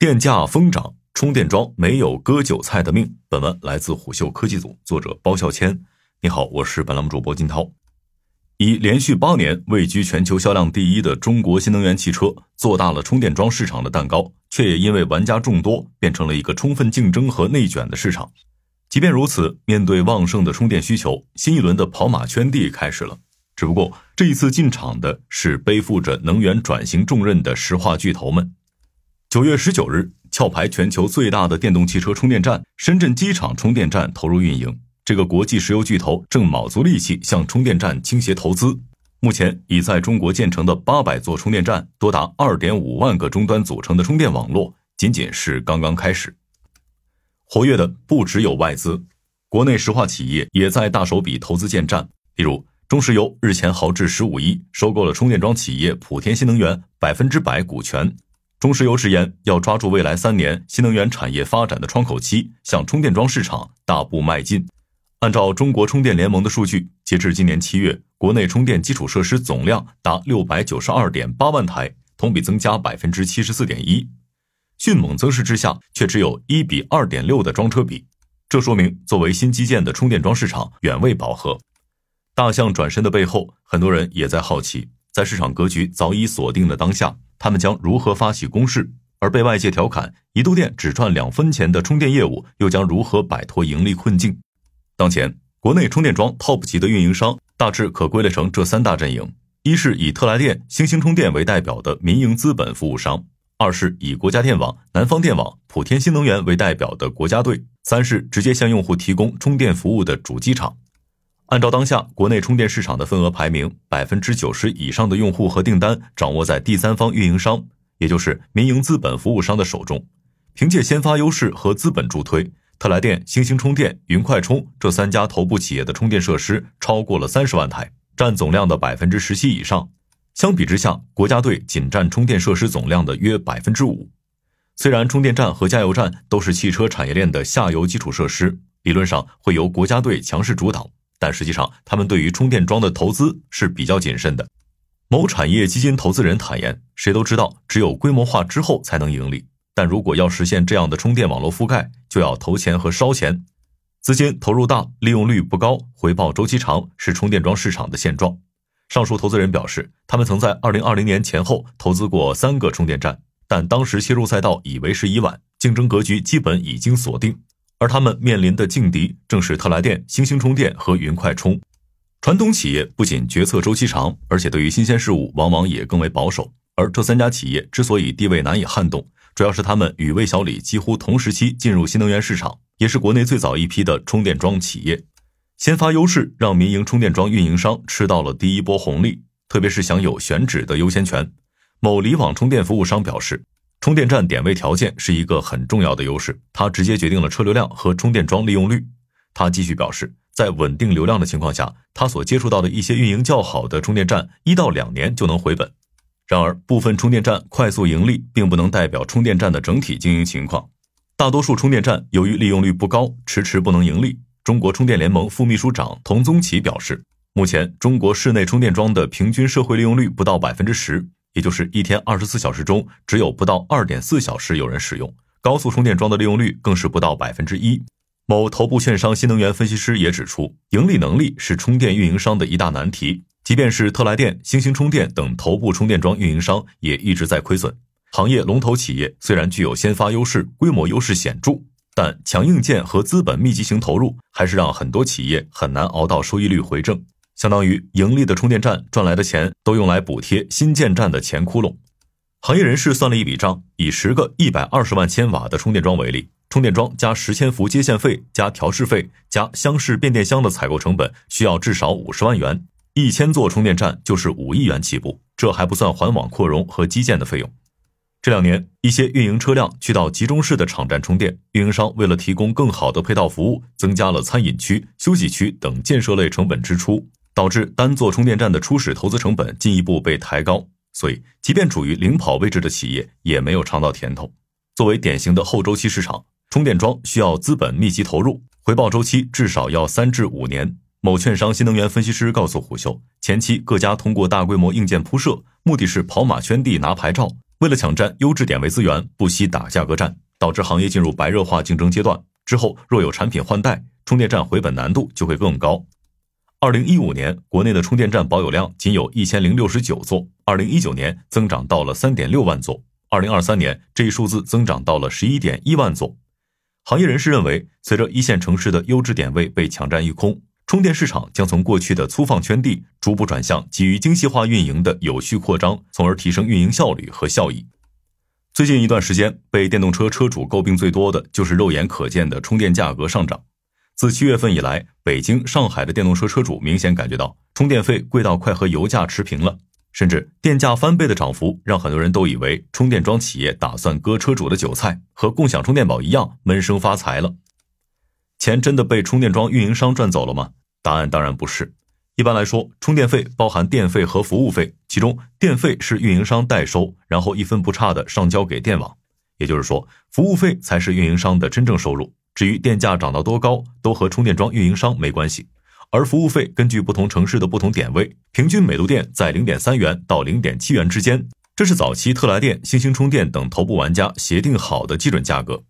电价疯涨，充电桩没有割韭菜的命。本文来自虎嗅科技组，作者包笑谦。你好，我是本栏目主播金涛。以连续八年位居全球销量第一的中国新能源汽车，做大了充电桩市场的蛋糕，却也因为玩家众多，变成了一个充分竞争和内卷的市场。即便如此，面对旺盛的充电需求，新一轮的跑马圈地开始了。只不过这一次进场的是背负着能源转型重任的石化巨头们。九月十九日，壳牌全球最大的电动汽车充电站——深圳机场充电站投入运营。这个国际石油巨头正卯足力气向充电站倾斜投资。目前已在中国建成的八百座充电站，多达二点五万个终端组成的充电网络，仅仅是刚刚开始。活跃的不只有外资，国内石化企业也在大手笔投资建站。例如，中石油日前豪掷十五亿收购了充电桩企业普天新能源百分之百股权。中石油直言，要抓住未来三年新能源产业发展的窗口期，向充电桩市场大步迈进。按照中国充电联盟的数据，截至今年七月，国内充电基础设施总量达六百九十二点八万台，同比增加百分之七十四点一。迅猛增势之下，却只有一比二点六的装车比，这说明作为新基建的充电桩市场远未饱和。大象转身的背后，很多人也在好奇，在市场格局早已锁定的当下。他们将如何发起攻势？而被外界调侃一度电只赚两分钱的充电业务，又将如何摆脱盈利困境？当前，国内充电桩 TOP 级的运营商大致可归类成这三大阵营：一是以特来电、星星充电为代表的民营资本服务商；二是以国家电网、南方电网、普天新能源为代表的国家队；三是直接向用户提供充电服务的主机厂。按照当下国内充电市场的份额排名，百分之九十以上的用户和订单掌握在第三方运营商，也就是民营资本服务商的手中。凭借先发优势和资本助推，特来电、星星充电、云快充这三家头部企业的充电设施超过了三十万台，占总量的百分之十七以上。相比之下，国家队仅占充电设施总量的约百分之五。虽然充电站和加油站都是汽车产业链的下游基础设施，理论上会由国家队强势主导。但实际上，他们对于充电桩的投资是比较谨慎的。某产业基金投资人坦言：“谁都知道，只有规模化之后才能盈利。但如果要实现这样的充电网络覆盖，就要投钱和烧钱，资金投入大，利用率不高，回报周期长，是充电桩市场的现状。”上述投资人表示，他们曾在2020年前后投资过三个充电站，但当时切入赛道已为时已晚，竞争格局基本已经锁定。而他们面临的劲敌正是特来电、星星充电和云快充。传统企业不仅决策周期长，而且对于新鲜事物往往也更为保守。而这三家企业之所以地位难以撼动，主要是他们与魏小李几乎同时期进入新能源市场，也是国内最早一批的充电桩企业。先发优势让民营充电桩运营商吃到了第一波红利，特别是享有选址的优先权。某离网充电服务商表示。充电站点位条件是一个很重要的优势，它直接决定了车流量和充电桩利用率。他继续表示，在稳定流量的情况下，他所接触到的一些运营较好的充电站，一到两年就能回本。然而，部分充电站快速盈利，并不能代表充电站的整体经营情况。大多数充电站由于利用率不高，迟迟不能盈利。中国充电联盟副秘书长童宗奇表示，目前中国室内充电桩的平均社会利用率不到百分之十。也就是一天二十四小时中，只有不到二点四小时有人使用。高速充电桩的利用率更是不到百分之一。某头部券商新能源分析师也指出，盈利能力是充电运营商的一大难题。即便是特来电、星星充电等头部充电桩运营商，也一直在亏损。行业龙头企业虽然具有先发优势、规模优势显著，但强硬件和资本密集型投入，还是让很多企业很难熬到收益率回正。相当于盈利的充电站赚来的钱都用来补贴新建站的钱窟窿。行业人士算了一笔账，以十个一百二十万千瓦的充电桩为例，充电桩加十千伏接线费加调试费加箱式变电箱的采购成本需要至少五十万元，一千座充电站就是五亿元起步，这还不算环网扩容和基建的费用。这两年，一些运营车辆去到集中式的场站充电，运营商为了提供更好的配套服务，增加了餐饮区、休息区等建设类成本支出。导致单座充电站的初始投资成本进一步被抬高，所以即便处于领跑位置的企业也没有尝到甜头。作为典型的后周期市场，充电桩需要资本密集投入，回报周期至少要三至五年。某券商新能源分析师告诉虎嗅，前期各家通过大规模硬件铺设，目的是跑马圈地拿牌照，为了抢占优质点位资源，不惜打价格战，导致行业进入白热化竞争阶段。之后若有产品换代，充电站回本难度就会更高。二零一五年，国内的充电站保有量仅有一千零六十九座，二零一九年增长到了三点六万座，二零二三年这一数字增长到了十一点一万座。行业人士认为，随着一线城市的优质点位被抢占一空，充电市场将从过去的粗放圈地，逐步转向基于精细化运营的有序扩张，从而提升运营效率和效益。最近一段时间，被电动车车主诟病最多的就是肉眼可见的充电价格上涨。自七月份以来，北京、上海的电动车车主明显感觉到充电费贵到快和油价持平了，甚至电价翻倍的涨幅，让很多人都以为充电桩企业打算割车主的韭菜，和共享充电宝一样闷声发财了。钱真的被充电桩运营商赚走了吗？答案当然不是。一般来说，充电费包含电费和服务费，其中电费是运营商代收，然后一分不差的上交给电网，也就是说，服务费才是运营商的真正收入。至于电价涨到多高，都和充电桩运营商没关系。而服务费根据不同城市的不同点位，平均每度电在零点三元到零点七元之间，这是早期特来电、星星充电等头部玩家协定好的基准价格。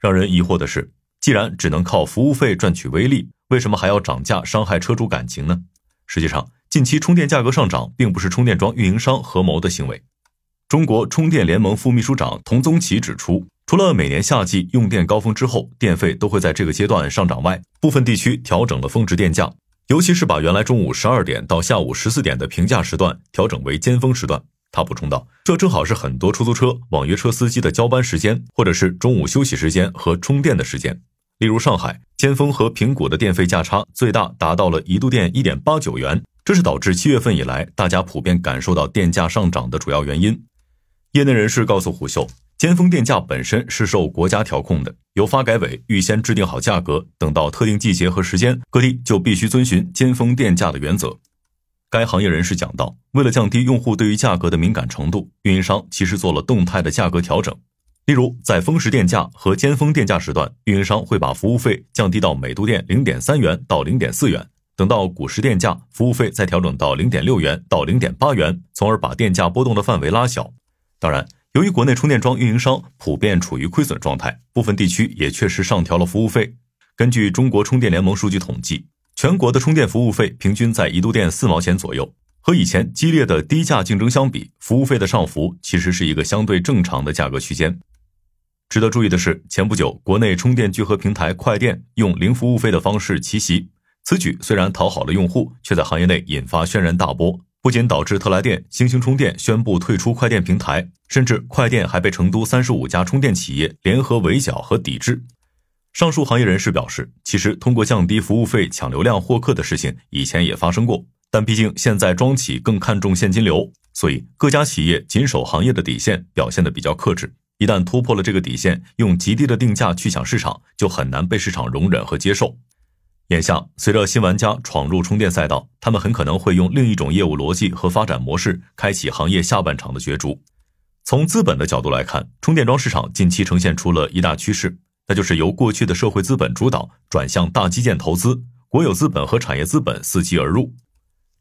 让人疑惑的是，既然只能靠服务费赚取微利，为什么还要涨价伤害车主感情呢？实际上，近期充电价格上涨并不是充电桩运营商合谋的行为。中国充电联盟副秘书长童宗奇指出。除了每年夏季用电高峰之后，电费都会在这个阶段上涨外，部分地区调整了峰值电价，尤其是把原来中午十二点到下午十四点的平价时段调整为尖峰时段。他补充道：“这正好是很多出租车、网约车司机的交班时间，或者是中午休息时间和充电的时间。例如上海尖峰和平谷的电费价差最大达到了一度电一点八九元，这是导致七月份以来大家普遍感受到电价上涨的主要原因。”业内人士告诉虎嗅。尖峰电价本身是受国家调控的，由发改委预先制定好价格，等到特定季节和时间，各地就必须遵循尖峰电价的原则。该行业人士讲到，为了降低用户对于价格的敏感程度，运营商其实做了动态的价格调整。例如，在峰时电价和尖峰电价时段，运营商会把服务费降低到每度电零点三元到零点四元，等到谷时电价，服务费再调整到零点六元到零点八元，从而把电价波动的范围拉小。当然。由于国内充电桩运营商普遍处于亏损状态，部分地区也确实上调了服务费。根据中国充电联盟数据统计，全国的充电服务费平均在一度电四毛钱左右，和以前激烈的低价竞争相比，服务费的上浮其实是一个相对正常的价格区间。值得注意的是，前不久国内充电聚合平台快电用零服务费的方式奇袭，此举虽然讨好了用户，却在行业内引发轩然大波。不仅导致特来电、星星充电宣布退出快电平台，甚至快电还被成都三十五家充电企业联合围剿和抵制。上述行业人士表示，其实通过降低服务费抢流量获客的事情以前也发生过，但毕竟现在庄企更看重现金流，所以各家企业谨守行业的底线，表现的比较克制。一旦突破了这个底线，用极低的定价去抢市场，就很难被市场容忍和接受。眼下，随着新玩家闯入充电赛道，他们很可能会用另一种业务逻辑和发展模式，开启行业下半场的角逐。从资本的角度来看，充电桩市场近期呈现出了一大趋势，那就是由过去的社会资本主导，转向大基建投资，国有资本和产业资本伺机而入。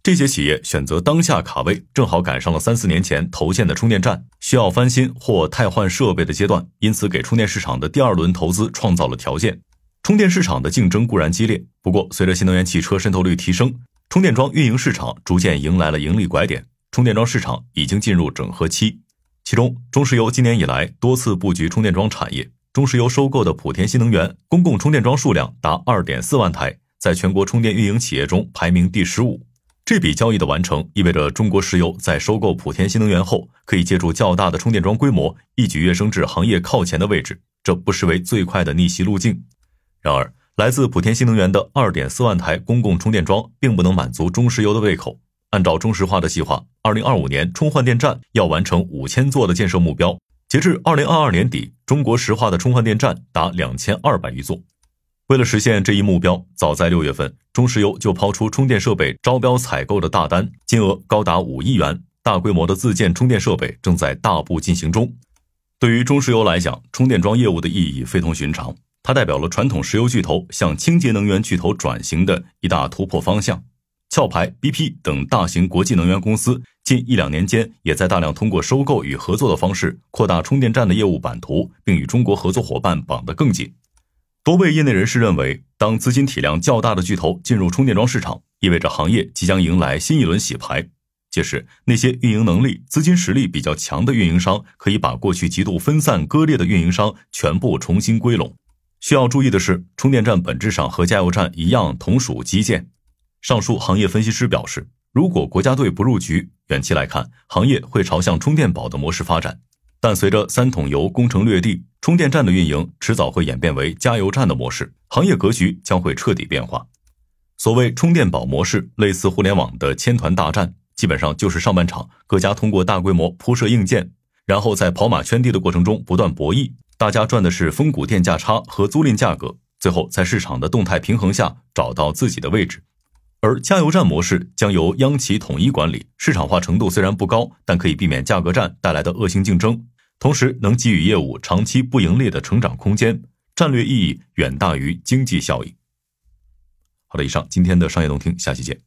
这些企业选择当下卡位，正好赶上了三四年前投建的充电站需要翻新或汰换设备的阶段，因此给充电市场的第二轮投资创造了条件。充电市场的竞争固然激烈，不过随着新能源汽车渗透率提升，充电桩运营市场逐渐迎来了盈利拐点。充电桩市场已经进入整合期，其中中石油今年以来多次布局充电桩产业。中石油收购的莆田新能源公共充电桩数量达二点四万台，在全国充电运营企业中排名第十五。这笔交易的完成，意味着中国石油在收购莆田新能源后，可以借助较大的充电桩规模，一举跃升至行业靠前的位置。这不失为最快的逆袭路径。然而，来自普田新能源的二点四万台公共充电桩并不能满足中石油的胃口。按照中石化的计划，二零二五年充换电站要完成五千座的建设目标。截至二零二二年底，中国石化的充换电站达两千二百余座。为了实现这一目标，早在六月份，中石油就抛出充电设备招标采购的大单，金额高达五亿元。大规模的自建充电设备正在大步进行中。对于中石油来讲，充电桩业务的意义非同寻常。它代表了传统石油巨头向清洁能源巨头转型的一大突破方向。壳牌、BP 等大型国际能源公司近一两年间也在大量通过收购与合作的方式扩大充电站的业务版图，并与中国合作伙伴绑得更紧。多位业内人士认为，当资金体量较大的巨头进入充电桩市场，意味着行业即将迎来新一轮洗牌。届时，那些运营能力、资金实力比较强的运营商，可以把过去极度分散割裂的运营商全部重新归拢。需要注意的是，充电站本质上和加油站一样，同属基建。上述行业分析师表示，如果国家队不入局，远期来看，行业会朝向充电宝的模式发展。但随着三桶油攻城略地，充电站的运营迟早会演变为加油站的模式，行业格局将会彻底变化。所谓充电宝模式，类似互联网的千团大战，基本上就是上半场各家通过大规模铺设硬件，然后在跑马圈地的过程中不断博弈，大家赚的是峰谷电价差和租赁价格，最后在市场的动态平衡下找到自己的位置。而加油站模式将由央企统一管理，市场化程度虽然不高，但可以避免价格战带来的恶性竞争，同时能给予业务长期不盈利的成长空间，战略意义远大于经济效益。好的，以上今天的商业动听，下期见。